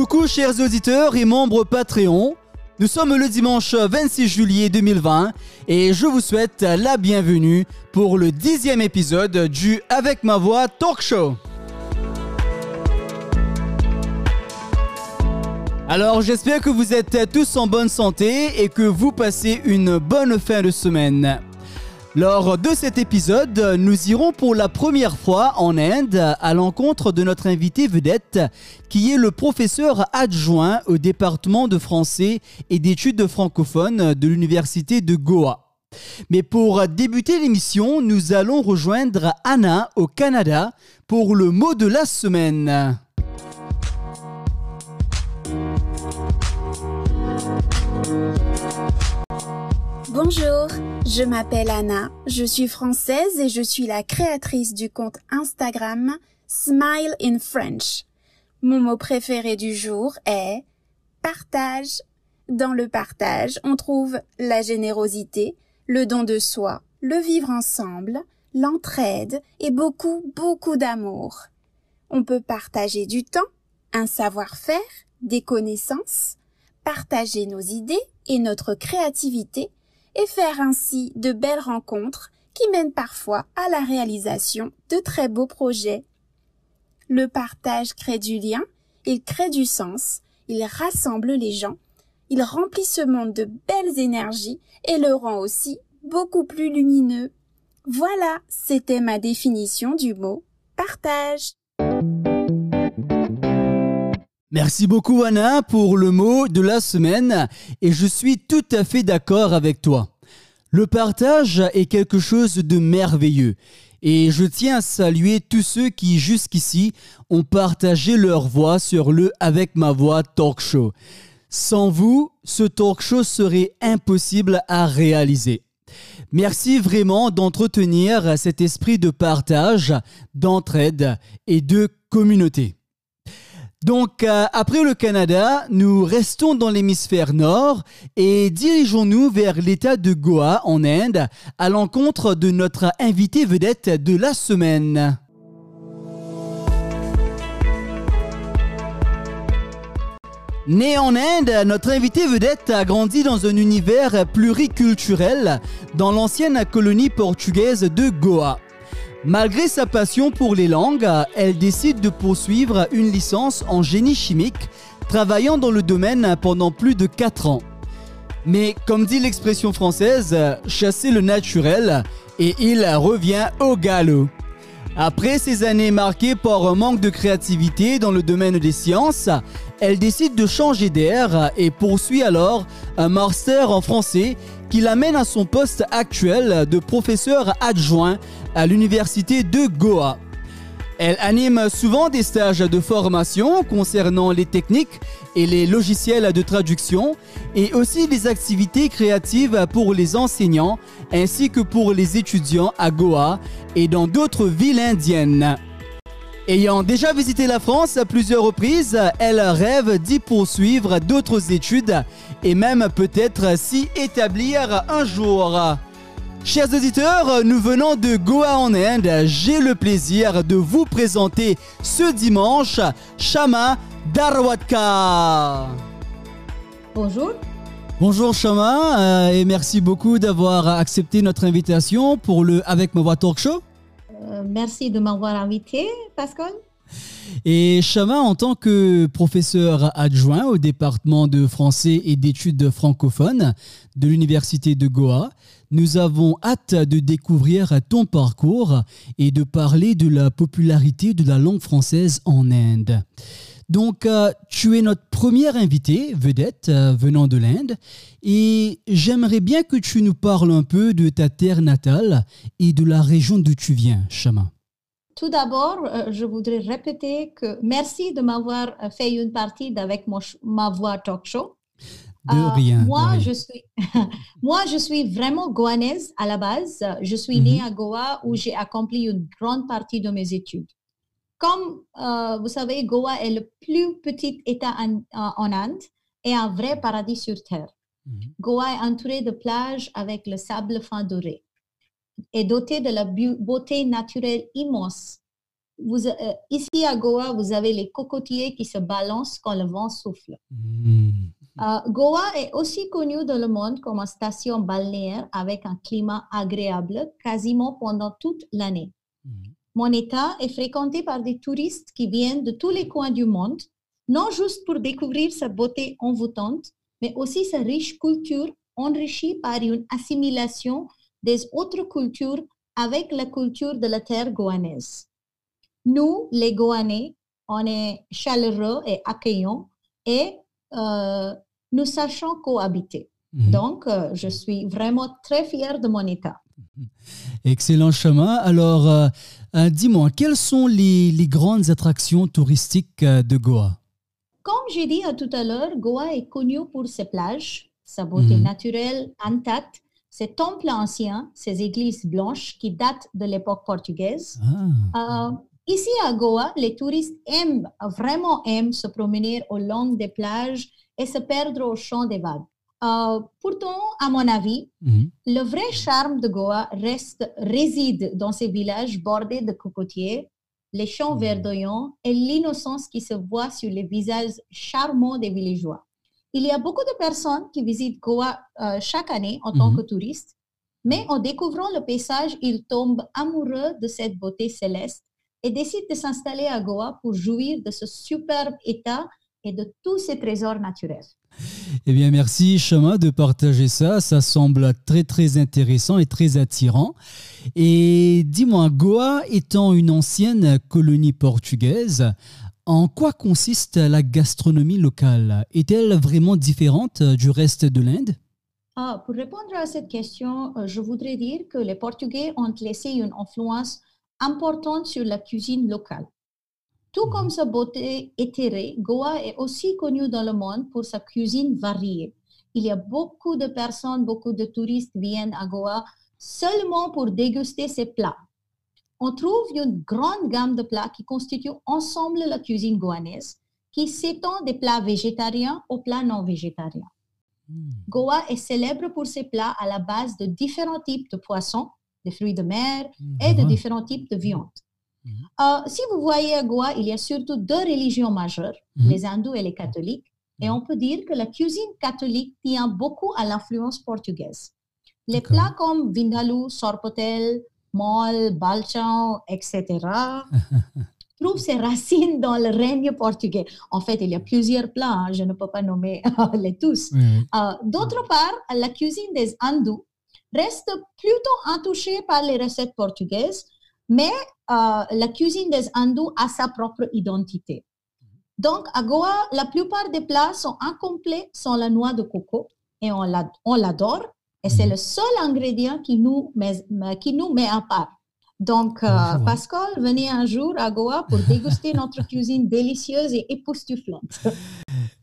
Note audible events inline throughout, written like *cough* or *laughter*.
Coucou chers auditeurs et membres Patreon. Nous sommes le dimanche 26 juillet 2020 et je vous souhaite la bienvenue pour le dixième épisode du Avec ma voix Talk Show. Alors j'espère que vous êtes tous en bonne santé et que vous passez une bonne fin de semaine. Lors de cet épisode, nous irons pour la première fois en Inde à l'encontre de notre invité vedette, qui est le professeur adjoint au département de français et d'études francophones de l'université de Goa. Mais pour débuter l'émission, nous allons rejoindre Anna au Canada pour le mot de la semaine. Bonjour, je m'appelle Anna, je suis française et je suis la créatrice du compte Instagram Smile in French. Mon mot préféré du jour est partage. Dans le partage, on trouve la générosité, le don de soi, le vivre ensemble, l'entraide et beaucoup, beaucoup d'amour. On peut partager du temps, un savoir-faire, des connaissances, partager nos idées et notre créativité et faire ainsi de belles rencontres qui mènent parfois à la réalisation de très beaux projets. Le partage crée du lien, il crée du sens, il rassemble les gens, il remplit ce monde de belles énergies et le rend aussi beaucoup plus lumineux. Voilà, c'était ma définition du mot partage. Merci beaucoup Anna pour le mot de la semaine et je suis tout à fait d'accord avec toi. Le partage est quelque chose de merveilleux et je tiens à saluer tous ceux qui jusqu'ici ont partagé leur voix sur le Avec ma voix talk show. Sans vous, ce talk show serait impossible à réaliser. Merci vraiment d'entretenir cet esprit de partage, d'entraide et de communauté. Donc, euh, après le Canada, nous restons dans l'hémisphère nord et dirigeons-nous vers l'État de Goa en Inde à l'encontre de notre invité vedette de la semaine. Né en Inde, notre invité vedette a grandi dans un univers pluriculturel dans l'ancienne colonie portugaise de Goa. Malgré sa passion pour les langues, elle décide de poursuivre une licence en génie chimique, travaillant dans le domaine pendant plus de 4 ans. Mais comme dit l'expression française, chasser le naturel et il revient au galop. Après ces années marquées par un manque de créativité dans le domaine des sciences, elle décide de changer d'air et poursuit alors un master en français qui l'amène à son poste actuel de professeur adjoint à l'université de Goa. Elle anime souvent des stages de formation concernant les techniques et les logiciels de traduction et aussi des activités créatives pour les enseignants ainsi que pour les étudiants à Goa et dans d'autres villes indiennes. Ayant déjà visité la France à plusieurs reprises, elle rêve d'y poursuivre d'autres études et même peut-être s'y établir un jour. Chers auditeurs, nous venons de Goa en Inde. J'ai le plaisir de vous présenter ce dimanche Shama Darwatka. Bonjour. Bonjour Shama euh, et merci beaucoup d'avoir accepté notre invitation pour le Avec ma voix talk show. Euh, merci de m'avoir invité, Pascal. Et Chama, en tant que professeur adjoint au département de français et d'études francophones de l'Université de Goa, nous avons hâte de découvrir ton parcours et de parler de la popularité de la langue française en Inde. Donc, euh, tu es notre première invité, vedette, euh, venant de l'Inde, et j'aimerais bien que tu nous parles un peu de ta terre natale et de la région d'où tu viens, Chama. Tout d'abord, euh, je voudrais répéter que merci de m'avoir fait une partie d'avec ma voix talk show. De rien. moi, Je suis, *laughs* moi, je suis vraiment goanaise à la base. Je suis née mhm. à Goa où j'ai accompli une grande partie de mes études. Comme euh, vous savez, Goa est le plus petit État en, en Inde et un vrai paradis sur Terre. Mhm. Goa est entouré de plages avec le sable fin doré et doté de la beauté naturelle immense. vous, euh, ici à Goa, vous avez les cocotiers qui se balancent quand le vent souffle. Hmm. Euh, Goa est aussi connu dans le monde comme une station balnéaire avec un climat agréable quasiment pendant toute l'année. Mon État est fréquenté par des touristes qui viennent de tous les coins du monde, non juste pour découvrir sa beauté envoûtante, mais aussi sa riche culture enrichie par une assimilation des autres cultures avec la culture de la terre goanaise. Nous, les Goanais, on est chaleureux et accueillants et euh, nous sachons cohabiter. Mhm. Donc, euh, je suis vraiment très fière de mon État. Excellent chemin. Alors, euh, euh, dis-moi, quelles sont les, les grandes attractions touristiques euh, de Goa? Comme j'ai dit à tout à l'heure, Goa est connu pour ses plages, sa beauté Mhm. naturelle intacte, ses temples anciens, ses églises blanches qui datent de l'époque portugaise. Ah. Euh, ici à Goa, les touristes aiment, vraiment aiment se promener au long des plages et se perdre au champ des vagues. Euh, pourtant, à mon avis, Mhm. le vrai charme de Goa reste, réside dans ces villages bordés de cocotiers, les champs Mhm. verdoyants et l'innocence qui se voit sur les visages charmants des villageois. Il y a beaucoup de personnes qui visitent Goa euh, chaque année en tant Mhm. que touristes, mais en découvrant le paysage, ils tombent amoureux de cette beauté céleste et décident de s'installer à Goa pour jouir de ce superbe état et de tous ces trésors naturels. Eh bien, merci Chemin de partager ça. Ça semble très très intéressant et très attirant. Et dis-moi, Goa étant une ancienne colonie portugaise, en quoi consiste la gastronomie locale? Est-elle vraiment différente du reste de l'Inde? Ah, pour répondre à cette question, euh, je voudrais dire que les Portugais ont laissé une influence importante sur la cuisine locale. Tout Mhm. comme sa beauté éthérée, Goa est aussi connu dans le monde pour sa cuisine variée. Il y a beaucoup de personnes, beaucoup de touristes viennent à Goa seulement pour déguster ses plats. On trouve une grande gamme de plats qui constituent ensemble la cuisine goanaise, qui s'étend des plats végétariens aux plats non végétariens. Hmm. Goa est célèbre pour ses plats à la base de différents types de poissons, de fruits de mer et de Ah. différents types de viande. Mhm. Euh, si vous voyez à Goa, il y a surtout deux religions majeures, Mhm. les hindous et les catholiques, et Mhm. on peut dire que la cuisine catholique tient beaucoup à l'influence portugaise. Les plats comme vindaloo, sorpotel, mol, balchão, etc., *laughs* trouvent ses racines dans le règne portugais. En fait, il y a plusieurs plats, hein, je ne peux pas nommer *laughs* les tous. Oui, oui. Euh, D'autre part, la cuisine des hindous reste plutôt intouchée par les recettes portugaises, mais euh, la cuisine des hindous a sa propre identité. Donc, à Goa, la plupart des plats sont incomplets sans la noix de coco et on l'ad- on l'adore. Et c'est Mhm. le seul ingrédient qui nous met, qui nous met à part. Donc, euh, Ah. Pascal, venez un jour à Goa pour déguster *laughs* notre cuisine délicieuse et époustouflante.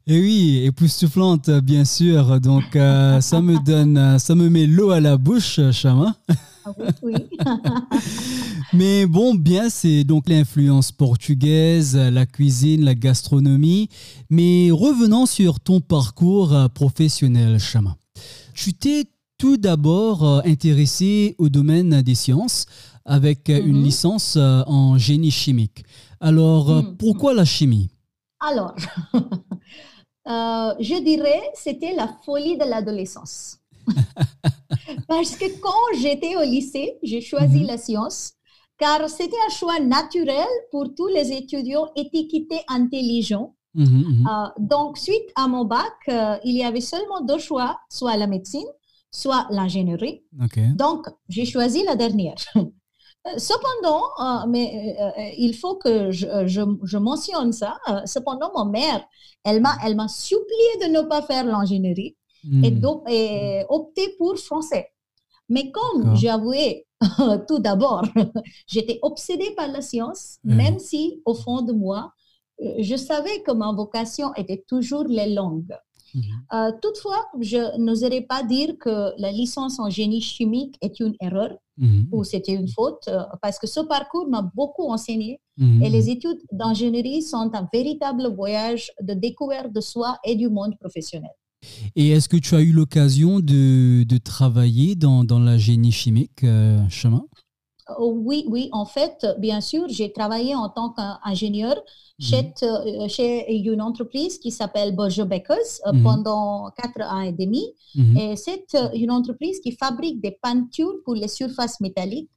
Et oui, époustouflante, bien sûr. Donc, euh, ça me donne, ça me met l'eau à la bouche, Chama. Oui, oui. *laughs* Mais bon, bien, c'est donc l'influence portugaise, la cuisine, la gastronomie. Mais revenons sur ton parcours euh, professionnel, Chama. Tu t'es tout d'abord euh, intéressé au domaine des sciences avec euh, une Mhm. licence en génie chimique. Alors, Mhm. pourquoi la chimie? Alors, *laughs* euh, je dirais c'était la folie de l'adolescence. *laughs* Parce que quand j'étais au lycée, j'ai choisi Mhm. la science car c'était un choix naturel pour tous les étudiants étiquetés intelligents. Mhm, mhm. Euh, donc, suite à mon bac, euh, il y avait seulement deux choix, soit la médecine, soit l'ingénierie. Donc, j'ai choisi la dernière. *laughs* Euh, Cependant, euh, mais euh, il faut que je, je, je mentionne ça. euh, cependant, ma mère, elle m'a, elle m'a supplié de ne pas faire l'ingénierie et, Hmm. et opter pour français. Mais comme j'ai avoué *laughs* tout d'abord, *laughs* j'étais obsédée par la science, Mhm. même si au fond de moi, euh, je savais que ma vocation était toujours les langues. Mhm. Euh, toutefois, je n'oserais pas dire que la licence en génie chimique est une erreur ou c'était une faute, euh, parce que ce parcours m'a beaucoup enseigné et les études d'ingénierie sont un véritable voyage de découverte de soi et du monde professionnel. Et est-ce que tu as eu l'occasion de, de travailler dans, dans la génie chimique, euh, Chemin oui, oui, en fait, bien sûr, j'ai travaillé en tant qu'ingénieur chez, euh, chez, une entreprise qui s'appelle Borjo Beckers euh, pendant quatre ans et demi. Et c'est une entreprise qui fabrique des peintures pour les surfaces métalliques.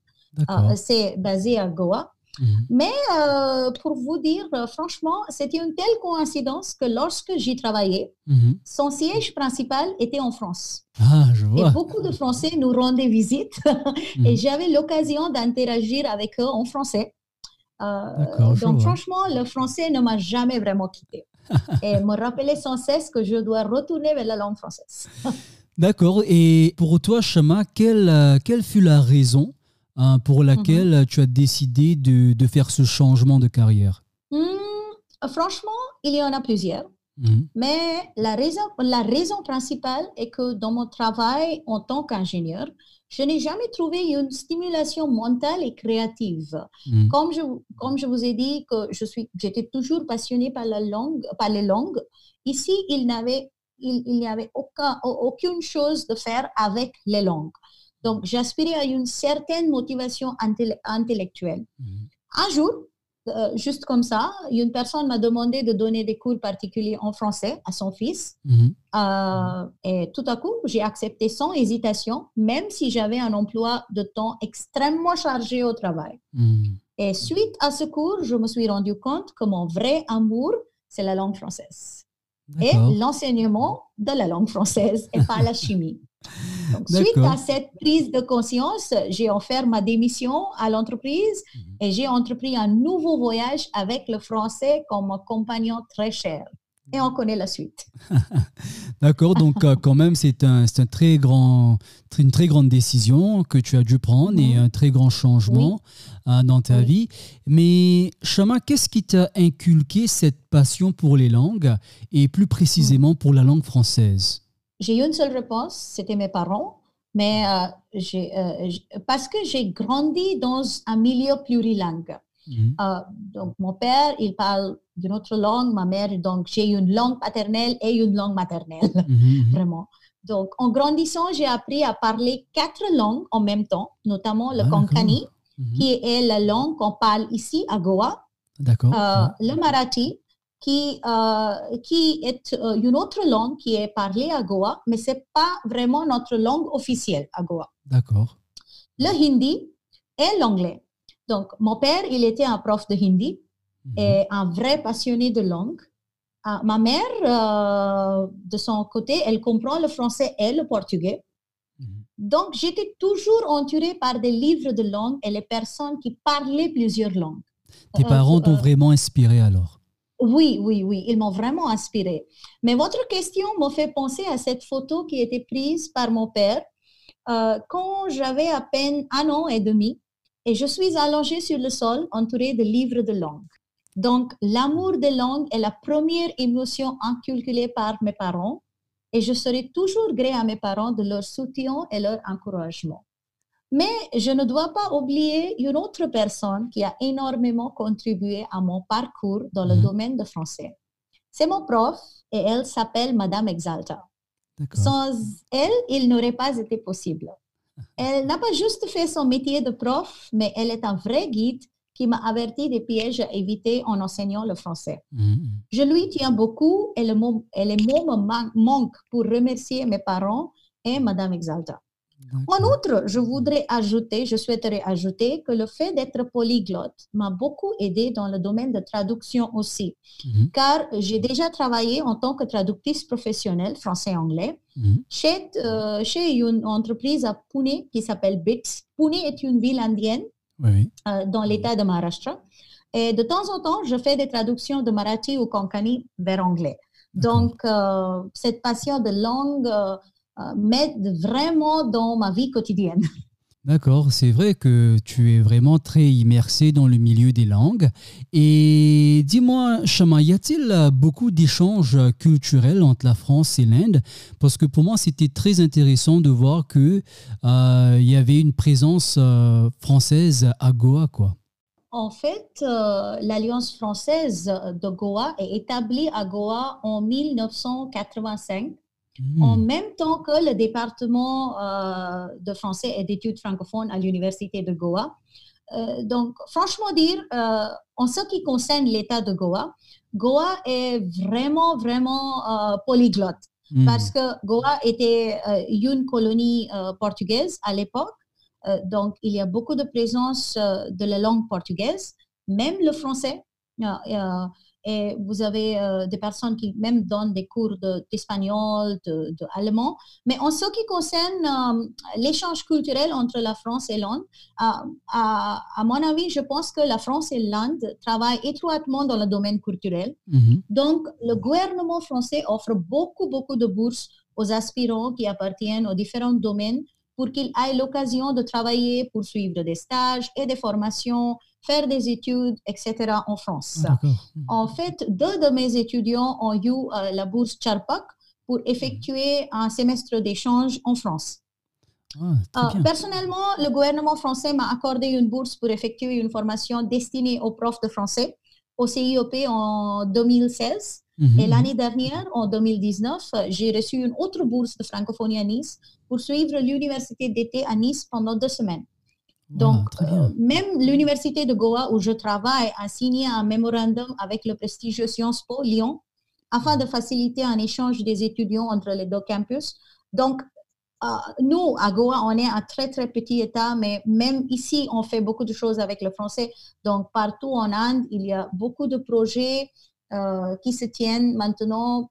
c'est basé à Goa. Mhm. Mais euh, pour vous dire, euh, franchement, c'était une telle coïncidence que lorsque j'y travaillais, mhm. son siège principal était en France. Ah, je vois. Et beaucoup de Français nous rendaient visite *laughs* et mhm. j'avais l'occasion d'interagir avec eux en français. Euh, donc, franchement, le français ne m'a jamais vraiment quitté *laughs* et me rappelait sans cesse que je dois retourner vers la langue française. *laughs* D'accord. Et pour toi, Chama, quelle, quelle fut la raison Hein, pour laquelle mhm. tu as décidé de, faire ce changement de carrière hmm, Franchement, il y en a plusieurs. Mhm. Mais la raison, la raison principale est que dans mon travail en tant qu'ingénieur, je n'ai jamais trouvé une stimulation mentale et créative. Mhm. Comme, je, comme je vous ai dit que je suis, j'étais toujours passionnée par, la langue, par les langues, ici, il n'avait il, il n'y avait aucun, aucune chose de faire avec les langues. Donc, j'aspirais à une certaine motivation intellectuelle. Mhm. Un jour, euh, juste comme ça, une personne m'a demandé de donner des cours particuliers en français à son fils. Mhm. Euh, et tout à coup, j'ai accepté sans hésitation, même si j'avais un emploi de temps extrêmement chargé au travail. Mhm. Et suite à ce cours, je me suis rendu compte que mon vrai amour, c'est la langue française. Et l'enseignement de la langue française et pas la chimie. Suite à cette prise de conscience, j'ai offert ma démission à l'entreprise mhm. et j'ai entrepris un nouveau voyage avec le français comme compagnon très cher. Et on connaît la suite. *laughs* D'accord, donc euh, quand même, c'est un, un, très grand, une très grande décision que tu as dû prendre et un très grand changement euh, dans ta vie. Mais Chama, qu'est-ce qui t'a inculqué cette passion pour les langues et plus précisément pour la langue française? J'ai eu une seule réponse, c'était mes parents. Mais euh, euh, parce que j'ai grandi dans un milieu plurilingue. Mhm. Euh, donc, mon père, il parle d'une autre langue, ma mère, donc j'ai une langue paternelle et une langue maternelle, mhm, mhm. *laughs* vraiment. Donc, en grandissant, j'ai appris à parler quatre langues en même temps, notamment le ah, konkani, qui est la langue qu'on parle ici à Goa, le marathi, qui, euh, qui est euh, une autre langue qui est parlée à Goa, mais ce n'est pas vraiment notre langue officielle à Goa. D'accord. Le hindi et l'anglais. Donc, mon père, il était un prof de hindi mhm. et un vrai passionné de langue. Ah, ma mère, euh, de son côté, elle comprend le français et le portugais. Mhm. Donc, j'étais toujours entourée par des livres de langue et les personnes qui parlaient plusieurs langues. Tes parents t'ont vraiment inspiré alors? Oui, oui, oui, ils m'ont vraiment inspiré. Mais votre question m'a fait penser à cette photo qui était prise par mon père euh, quand j'avais à peine un an et demi et je suis allongée sur le sol entourée de livres de langue. Donc, l'amour des langues est la première émotion inculquée par mes parents et je serai toujours gré à mes parents de leur soutien et leur encouragement. Mais je ne dois pas oublier une autre personne qui a énormément contribué à mon parcours dans le mhm. domaine de français. C'est mon prof et elle s'appelle Madame Exalta. Sans elle, il n'aurait pas été possible. Elle n'a pas juste fait son métier de prof, mais elle est un vrai guide qui m'a averti des pièges à éviter en enseignant le français. Mhm. Je lui tiens beaucoup et, le mot, et les mots me manquent pour remercier mes parents et Madame Exalta. En outre, je voudrais ajouter, je souhaiterais ajouter que le fait d'être polyglotte m'a beaucoup aidé dans le domaine de traduction aussi, mhm. car j'ai déjà travaillé en tant que traductrice professionnelle français-anglais mhm. chez, euh, chez une entreprise à Pune qui s'appelle BITS. Pune est une ville indienne euh, dans l'état de Maharashtra. Et de temps en temps, je fais des traductions de Marathi ou Konkani vers anglais. Donc, euh, cette passion de langue m'aide vraiment dans ma vie quotidienne. *laughs* D'accord, c'est vrai que tu es vraiment très immersé dans le milieu des langues. Et dis-moi, Chama, y a-t-il beaucoup d'échanges culturels entre la France et l'Inde? Parce que pour moi, c'était très intéressant de voir qu'il euh, y avait une présence euh, française à Goa, quoi. En fait, l'Alliance française de Goa est établie à Goa en 1985 hmm. en même temps que le département de français et d'études francophones à l'Université de Goa. donc, franchement dire, en ce qui concerne l'État de Goa, Goa est vraiment, vraiment polyglotte. Hmm. Parce que Goa était une colonie portugaise à l'époque euh, donc, il y a beaucoup de présence euh, de la langue portugaise, même le français. Euh, et vous avez des personnes qui même donnent des cours d'espagnol, de, d'allemand. Mais en ce qui concerne l'échange culturel entre la France et l'Inde, à, à, mon avis, je pense que la France et l'Inde travaillent étroitement dans le domaine culturel. Mm-hmm. Donc, le gouvernement français offre beaucoup, beaucoup de bourses aux aspirants qui appartiennent aux différents domaines pour qu'ils aient l'occasion de travailler, pour suivre des stages et des formations, faire des études, etc. en France. En fait, deux de mes étudiants ont eu euh, la bourse Charpak pour effectuer un semestre d'échange en France. Ah, euh, personnellement, le gouvernement français m'a accordé une bourse pour effectuer une formation destinée aux profs de français au CIOP en 2016. Mhm, Et l'année dernière, en 2019, j'ai reçu une autre bourse de francophonie à Nice pour suivre l'université d'été à Nice pendant deux semaines. Donc, euh, même l'université de Goa où je travaille a signé un mémorandum avec le prestigieux Sciences Po Lyon afin de faciliter un échange des étudiants entre les deux campus. Donc, euh, nous, à Goa, on est un très, très petit État, mais même ici, on fait beaucoup de choses avec le français. Donc, partout en Inde, il y a beaucoup de projets qui se tiennent maintenant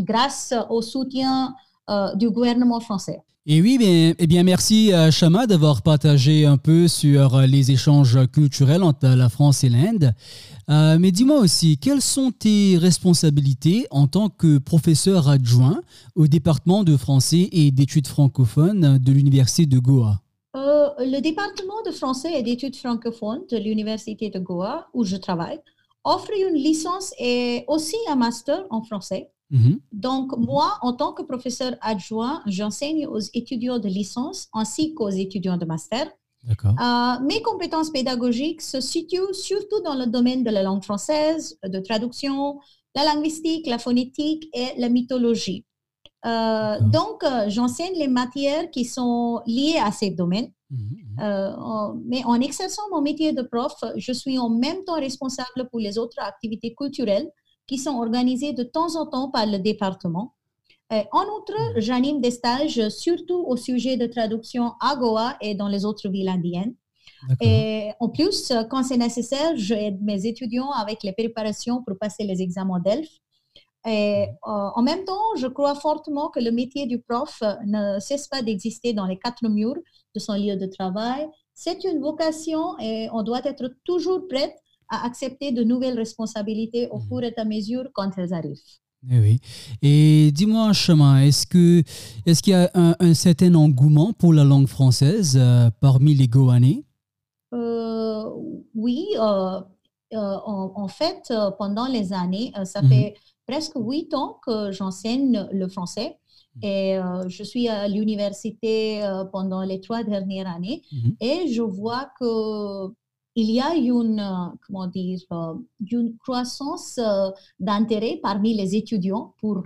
grâce au soutien euh, du gouvernement français. Et oui, bien, eh bien merci Chama d'avoir partagé un peu sur les échanges culturels entre la France et l'Inde. Euh, mais dis-moi aussi, quelles sont tes responsabilités en tant que professeur adjoint au département de français et d'études francophones de l'Université de Goa? Le département de français et d'études francophones de l'Université de Goa, où je travaille, offre une licence et aussi un master en français. Mhm. Donc, moi, en tant que professeur adjoint, j'enseigne aux étudiants de licence ainsi qu'aux étudiants de master. Euh, mes compétences pédagogiques se situent surtout dans le domaine de la langue française, de traduction, la linguistique, la phonétique et la mythologie. Euh, donc, euh, j'enseigne les matières qui sont liées à ces domaines. Mhm, mhm. Euh, mais en exerçant mon métier de prof, je suis en même temps responsable pour les autres activités culturelles qui sont organisées de temps en temps par le département. en outre, mhm. j'anime des stages surtout au sujet de traduction à Goa et dans les autres villes indiennes. Et en plus, quand c'est nécessaire, j'aide mes étudiants avec les préparations pour passer les examens d'ELF et euh, en même temps, je crois fortement que le métier du prof ne cesse pas d'exister dans les quatre murs de son lieu de travail. C'est une vocation et on doit être toujours prêt à accepter de nouvelles responsabilités au fur et à mesure quand elles arrivent. Eh oui. Et dis-moi, Chemin, est-ce que est-ce qu'il y a un, certain engouement pour la langue française euh, parmi les Goanais? Euh, Oui. En, fait, pendant les années, ça mhm. fait presque huit ans que j'enseigne le français. Mmh. Et euh, je suis à l'université euh, pendant les trois dernières années mmh. et je vois que il y a une, euh, comment dire, une croissance d'intérêt parmi les étudiants pour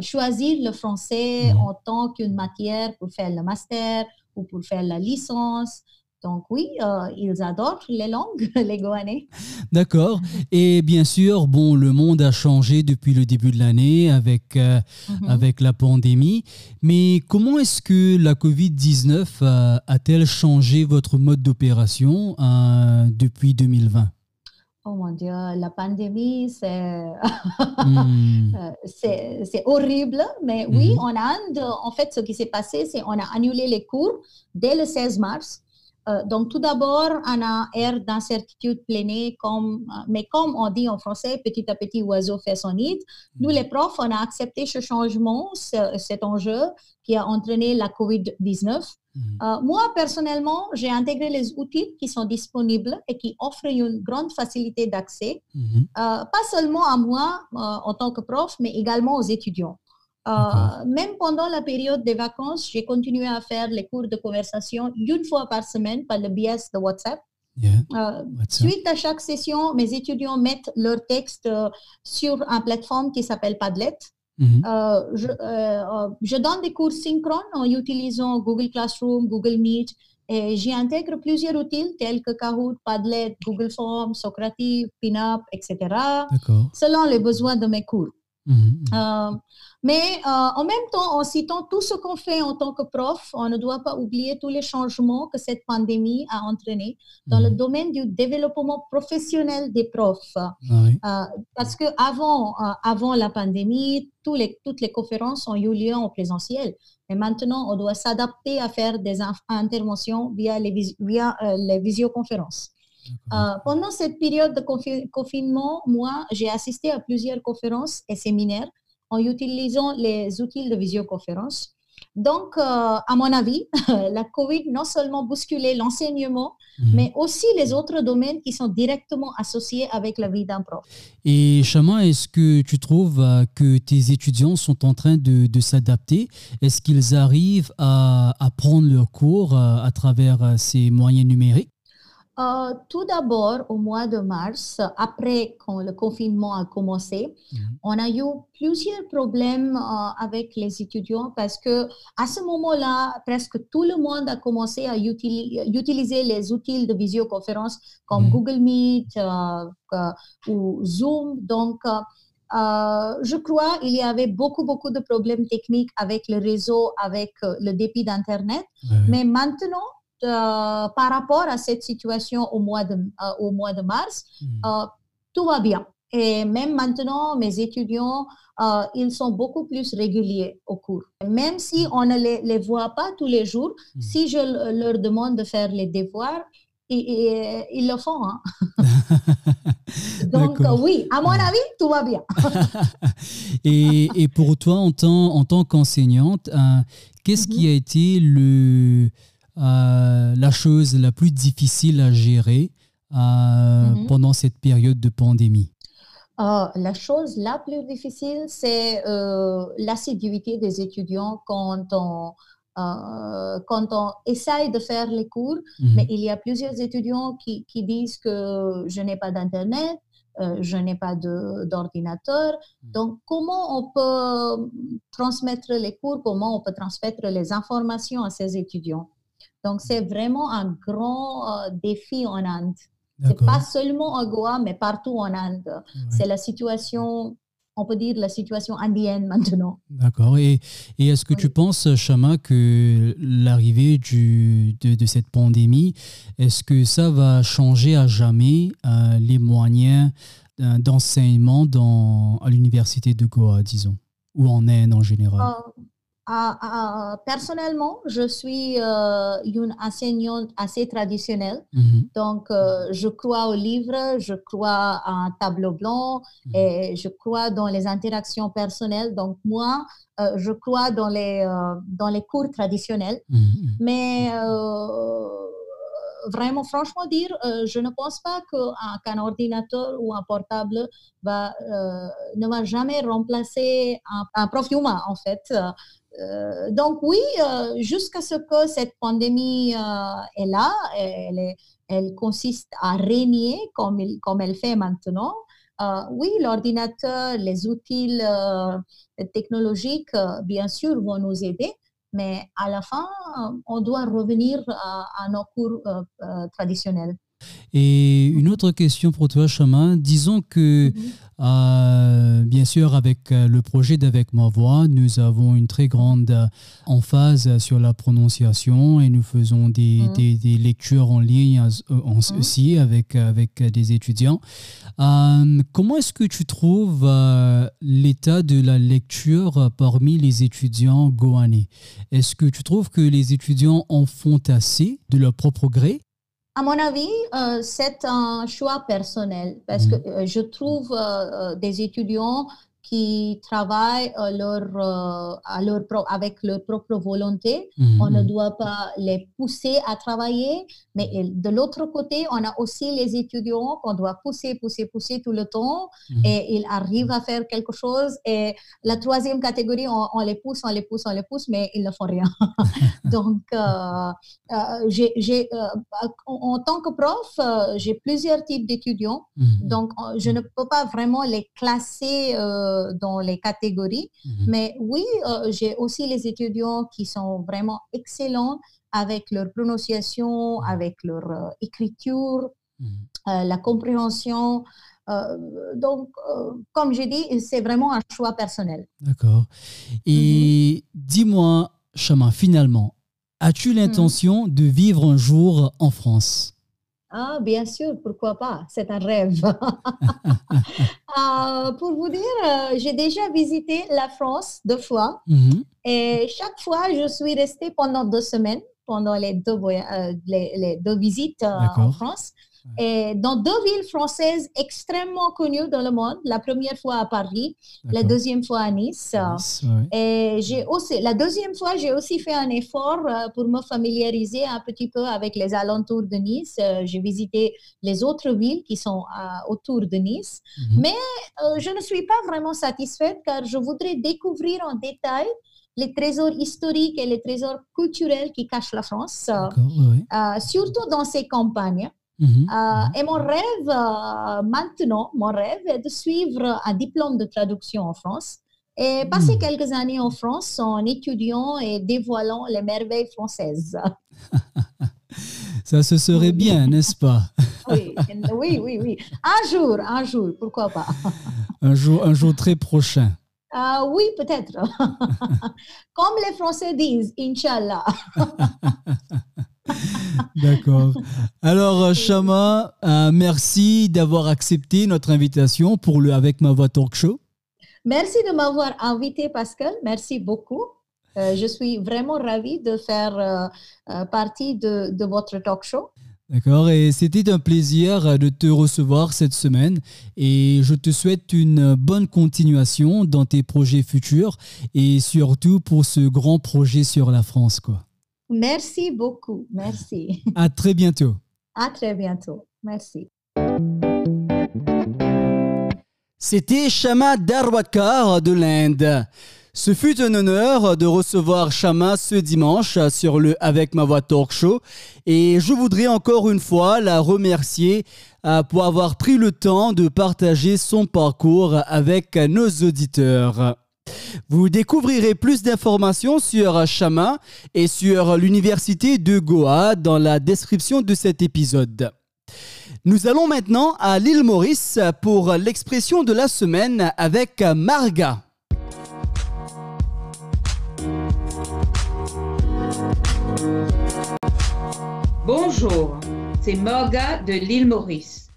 choisir le français mmh. en tant qu'une matière pour faire le master ou pour faire la licence. Donc oui, euh, ils adorent les langues, *laughs* les Goanais. D'accord. Et bien sûr, bon, le monde a changé depuis le début de l'année avec, euh, mhm. avec la pandémie. Mais comment est-ce que la COVID-19 a-t-elle changé votre mode d'opération euh, depuis 2020 Oh mon Dieu, la pandémie, c'est *laughs* hmm. horrible. Mais oui, mhm. en Inde, en fait, ce qui s'est passé, c'est qu'on a annulé les cours dès le 16 mars. Euh, donc, tout d'abord, on a air d'incertitude plénée, comme, euh, mais comme on dit en français, petit à petit, oiseau fait son nid. Nous, mm. les profs, on a accepté ce changement, cet enjeu qui a entraîné la COVID-19. Mm. Euh, moi, personnellement, j'ai intégré les outils qui sont disponibles et qui offrent une grande facilité d'accès, mm-hmm. pas seulement à moi en tant que prof, mais également aux étudiants. Euh, même pendant la période des vacances, j'ai continué à faire les cours de conversation une fois par semaine par le biais de WhatsApp. Euh, suite à chaque session, mes étudiants mettent leur texte euh, sur une plateforme qui s'appelle Padlet. Mhm. je, je, donne des cours synchrones en utilisant Google Classroom, Google Meet, et j'y intègre plusieurs outils tels que Kahoot, Padlet, Google Forms, Socrative, Pinup, etc., selon les besoins de mes cours. Mhm, mhm. Mais euh, en même temps, en citant tout ce qu'on fait en tant que prof, on ne doit pas oublier tous les changements que cette pandémie a entraînés dans le mhm. domaine du développement professionnel des profs. Ah euh, parce que avant, euh, avant la pandémie, tous les, toutes les conférences ont eu lieu en présentiel. Et maintenant, on doit s'adapter à faire des interventions via les, via, les visioconférences. Pendant cette période de confinement, moi, j'ai assisté à plusieurs conférences et séminaires en utilisant les outils de visioconférence. Donc, euh, à mon avis, *laughs* la COVID non seulement bousculé l'enseignement, mhm. mais aussi les autres domaines qui sont directement associés avec la vie d'un prof. Et Chama, est-ce que tu trouves euh, que tes étudiants sont en train de, de s'adapter? Est-ce qu'ils arrivent à, à, prendre leur cours euh, à travers ces moyens numériques? Euh, tout d'abord, au mois de mars, après quand le confinement a commencé, mhm. on a eu plusieurs problèmes euh, avec les étudiants parce que à ce moment-là, presque tout le monde a commencé à utiliser les outils de visioconférence comme mhm. Google Meet euh, ou Zoom. Donc, je crois il y avait beaucoup, beaucoup de problèmes techniques avec le réseau, avec le dépit d'Internet. Mais maintenant, par rapport à cette situation au mois de, euh, au mois de mars, hmm. euh, tout va bien. Et même maintenant, mes étudiants, ils sont beaucoup plus réguliers au cours. Même si on ne les, les voit pas tous les jours, hmm. si je leur demande de faire les devoirs, ils, ils le font. Hein. *laughs* Donc oui, à mon avis, tout va bien. *laughs* et, et, pour toi, en tant, en tant qu'enseignante, qu'est-ce qui a été le, euh, la chose la plus difficile à gérer euh, mhm. pendant cette période de pandémie euh, la chose la plus difficile, c'est l'assiduité des étudiants quand on, quand on essaye de faire les cours, mhm. mais il y a plusieurs étudiants qui, qui disent que je n'ai pas d'Internet, je n'ai pas d'ordinateur. Mhm. Donc, comment on peut transmettre les cours, comment on peut transmettre les informations à ces étudiants? Donc, c'est vraiment un grand euh, défi en Inde. C'est pas seulement en Goa, mais partout en Inde. C'est la situation, on peut dire la situation indienne maintenant. D'accord. Et, et est-ce que tu penses, Shama, que l'arrivée de, de, cette pandémie, est-ce que ça va changer à jamais euh, les moyens euh, d'enseignement à l'université de Goa, disons, ou en Inde en général? Personnellement, je suis euh, une enseignante assez traditionnelle. Mhm. Donc, euh, je crois aux livres, je crois à un tableau blanc mhm. et je crois dans les interactions personnelles. Donc, moi, euh, je crois dans les, dans les cours traditionnels. Mhm. Mais vraiment, franchement dire, je ne pense pas qu'un ordinateur ou un portable va, ne va jamais remplacer un, prof humain, en fait. Euh, donc oui, euh, jusqu'à ce que cette pandémie euh, est là, elle, consiste à régner comme elle fait maintenant. oui, l'ordinateur, les outils technologiques, bien sûr, vont nous aider, mais à la fin, on doit revenir à, nos cours traditionnels. Et une autre question pour toi, Chemin. Disons que mm-hmm. Euh, bien sûr, avec euh, le projet d'Avec ma voix, nous avons une très grande euh, emphase sur la prononciation et nous faisons des, mmh. lectures en ligne mmh. aussi avec, avec des étudiants. comment est-ce que tu trouves l'état de la lecture parmi les étudiants goanais? Est-ce que tu trouves que les étudiants en font assez de leur propre gré? À mon avis, euh, c'est un choix personnel parce que mm. euh, je trouve euh, des étudiants qui travaillent euh, leur, euh, à leur avec leur propre volonté. Mhm. On ne doit pas les pousser à travailler, mais de l'autre côté, on a aussi les étudiants qu'on doit pousser, pousser, pousser tout le temps mhm. et ils arrivent à faire quelque chose. Et la troisième catégorie, on, les pousse, on les pousse, on les pousse, mais ils ne font rien. *laughs* Donc, euh, j'ai, en, tant que prof, j'ai plusieurs types d'étudiants. Mhm. Donc, je ne peux pas vraiment les classer euh, dans les catégories. Mhm. Mais oui, euh, j'ai aussi les étudiants qui sont vraiment excellents avec leur prononciation, avec leur euh, écriture, Mhm. euh, la compréhension. Euh, donc, euh, comme j'ai dit, c'est vraiment un choix personnel. D'accord. Et dis-moi, Chama, finalement, as-tu l'intention de vivre un jour en France? Ah, bien sûr, pourquoi pas? C'est un rêve. *laughs* Euh, pour vous dire, euh, j'ai déjà visité la France deux fois Mhm. et chaque fois, je suis restée pendant deux semaines, pendant les deux, voya- euh, les, les deux visites en. France. Et dans deux villes françaises extrêmement connues dans le monde, la première fois à Paris, la deuxième fois à Nice. Nice, ouais. Et j'ai aussi, la deuxième fois, j'ai aussi fait un effort euh, pour me familiariser un petit peu avec les alentours de Nice. Euh, J'ai visité les autres villes qui sont euh, autour de Nice. Mhm. Mais euh, je ne suis pas vraiment satisfaite car je voudrais découvrir en détail les trésors historiques et les trésors culturels qui cachent la France, euh, surtout dans ces campagnes. Mhm. Euh, et mon rêve euh, maintenant, mon rêve est de suivre un diplôme de traduction en France et passer Hmm. quelques années en France en étudiant et dévoilant les merveilles françaises. *laughs* Ça se serait bien, n'est-ce pas? *laughs* Oui, oui, oui, oui. Un jour, un jour, pourquoi pas. *laughs* un jour, un jour très prochain. Ah oui, peut-être. Comme les Français disent, Inch'Allah. D'accord. Alors, euh, Chama, euh, merci d'avoir accepté notre invitation pour le Avec ma voix talk show. Merci de m'avoir invité, Pascal. Merci beaucoup. Euh, je suis vraiment ravie de faire euh, euh, partie de, de votre talk show. D'accord. Et c'était un plaisir euh, de te recevoir cette semaine. Et je te souhaite une bonne continuation dans tes projets futurs et surtout pour ce grand projet sur la France, quoi. Merci beaucoup. Merci. À très bientôt. À très bientôt. Merci. C'était Shama Darwadkar de l'Inde. Ce fut un honneur de recevoir Shama ce dimanche sur le Avec ma voix talk show et je voudrais encore une fois la remercier euh, pour avoir pris le temps de partager son parcours avec nos auditeurs. Vous découvrirez plus d'informations sur Shama et sur l'université de Goa dans la description de cet épisode. Nous allons maintenant à l'île Maurice pour l'expression de la semaine avec Marga. Bonjour, c'est Morga de l'île Maurice.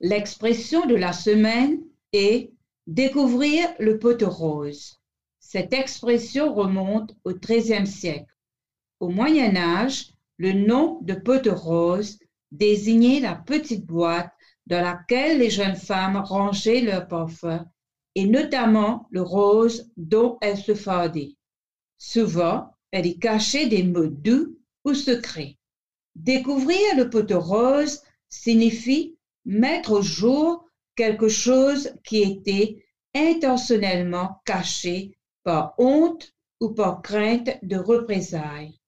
L'expression de la semaine est découvrir le poteau rose. Cette expression remonte au XIIIe siècle. Au Moyen Âge, le nom de poteau rose désignait la petite boîte dans laquelle les jeunes femmes rangeaient leurs parfums et notamment le rose dont elles se fardaient. Souvent, elle y cachait des mots doux ou secrets. Découvrir le poteau rose signifie mettre au jour quelque chose qui était intentionnellement caché par honte ou par crainte de représailles.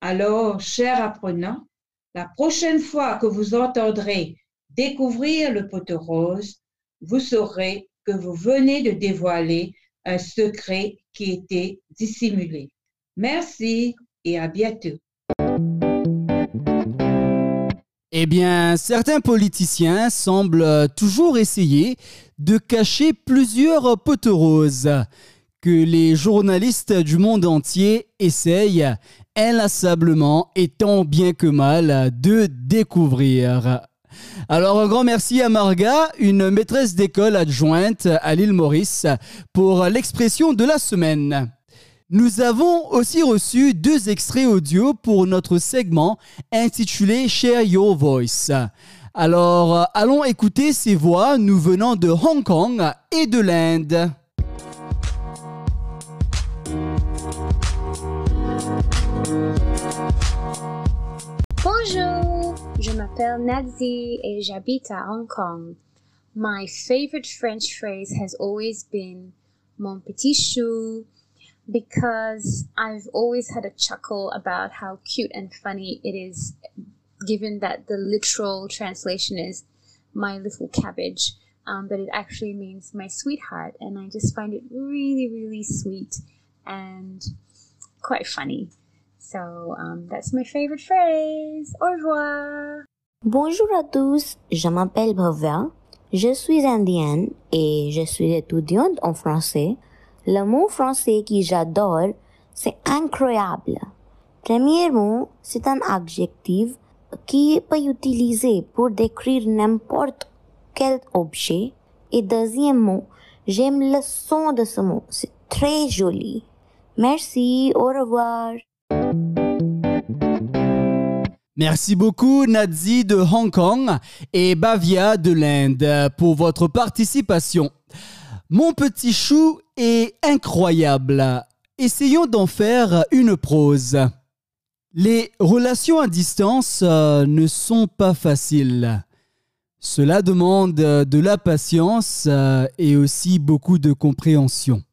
Alors, chers apprenants, la prochaine fois que vous entendrez découvrir le poteau rose, vous saurez que vous venez de dévoiler un secret qui était dissimulé. Merci et à bientôt. Eh bien, certains politiciens semblent toujours essayer de cacher plusieurs poteaux roses que les journalistes du monde entier essayent inlassablement et tant bien que mal de découvrir. Alors un grand merci à Marga, une maîtresse d'école adjointe à l'île Maurice, pour l'expression de la semaine. Nous avons aussi reçu deux extraits audio pour notre segment intitulé Share Your Voice. Alors, allons écouter ces voix nous venant de Hong Kong et de l'Inde. Bonjour, je m'appelle Nazi et j'habite à Hong Kong. My favorite French phrase has always been mon petit chou because I've always had a chuckle about how cute and funny it is given that the literal translation is my little cabbage. um, but it actually means my sweetheart. And I just find it really, really sweet and quite funny. So um, that's my favorite phrase. Au revoir. Bonjour à tous, je m'appelle Bhavya, je suis indienne et je suis étudiante en français. Le mot français que j'adore, c'est incroyable. Premier mot, c'est un adjectif qui peut utiliser pour décrire n'importe quel objet. Et deuxième mot, j'aime le son de ce mot, c'est très joli. Merci, au revoir. Merci beaucoup Nadzi de Hong Kong et Bavia de l'Inde pour votre participation. Mon petit chou est incroyable. Essayons d'en faire une prose. Les relations à distance euh, ne sont pas faciles. Cela demande de la patience euh, et aussi beaucoup de compréhension.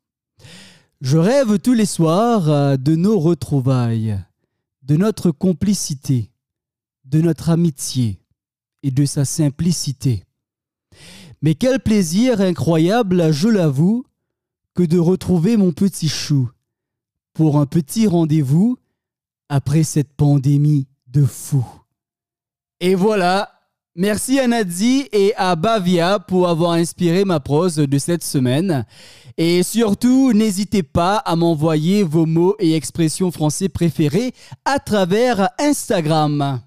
Je rêve tous les soirs euh, de nos retrouvailles, de notre complicité de notre amitié et de sa simplicité. Mais quel plaisir incroyable, je l'avoue, que de retrouver mon petit chou pour un petit rendez-vous après cette pandémie de fou. Et voilà, merci à Nadzi et à Bavia pour avoir inspiré ma prose de cette semaine. Et surtout, n'hésitez pas à m'envoyer vos mots et expressions français préférés à travers Instagram.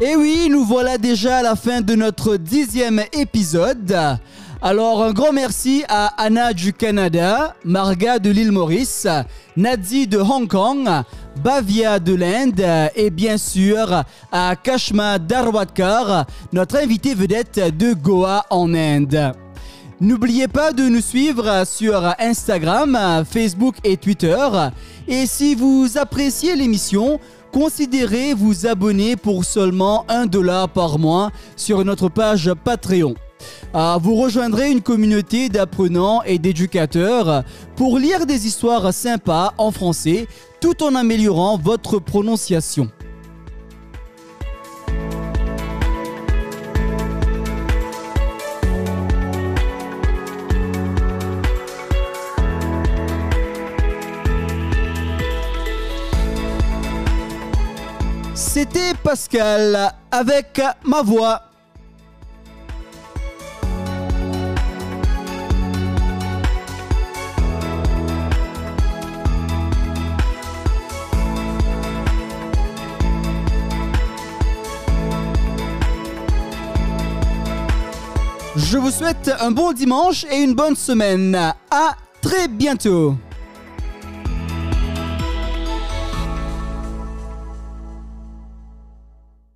Et oui, nous voilà déjà à la fin de notre dixième épisode. Alors un grand merci à Anna du Canada, Marga de l'île Maurice, Nadzi de Hong Kong, Bavia de l'Inde et bien sûr à Kashma Darwadkar, notre invité vedette de Goa en Inde. N'oubliez pas de nous suivre sur Instagram, Facebook et Twitter. Et si vous appréciez l'émission, considérez vous abonner pour seulement 1 dollar par mois sur notre page Patreon. Ah, vous rejoindrez une communauté d'apprenants et d'éducateurs pour lire des histoires sympas en français tout en améliorant votre prononciation. C'était Pascal avec ma voix. Je vous souhaite un bon dimanche et une bonne semaine. À très bientôt.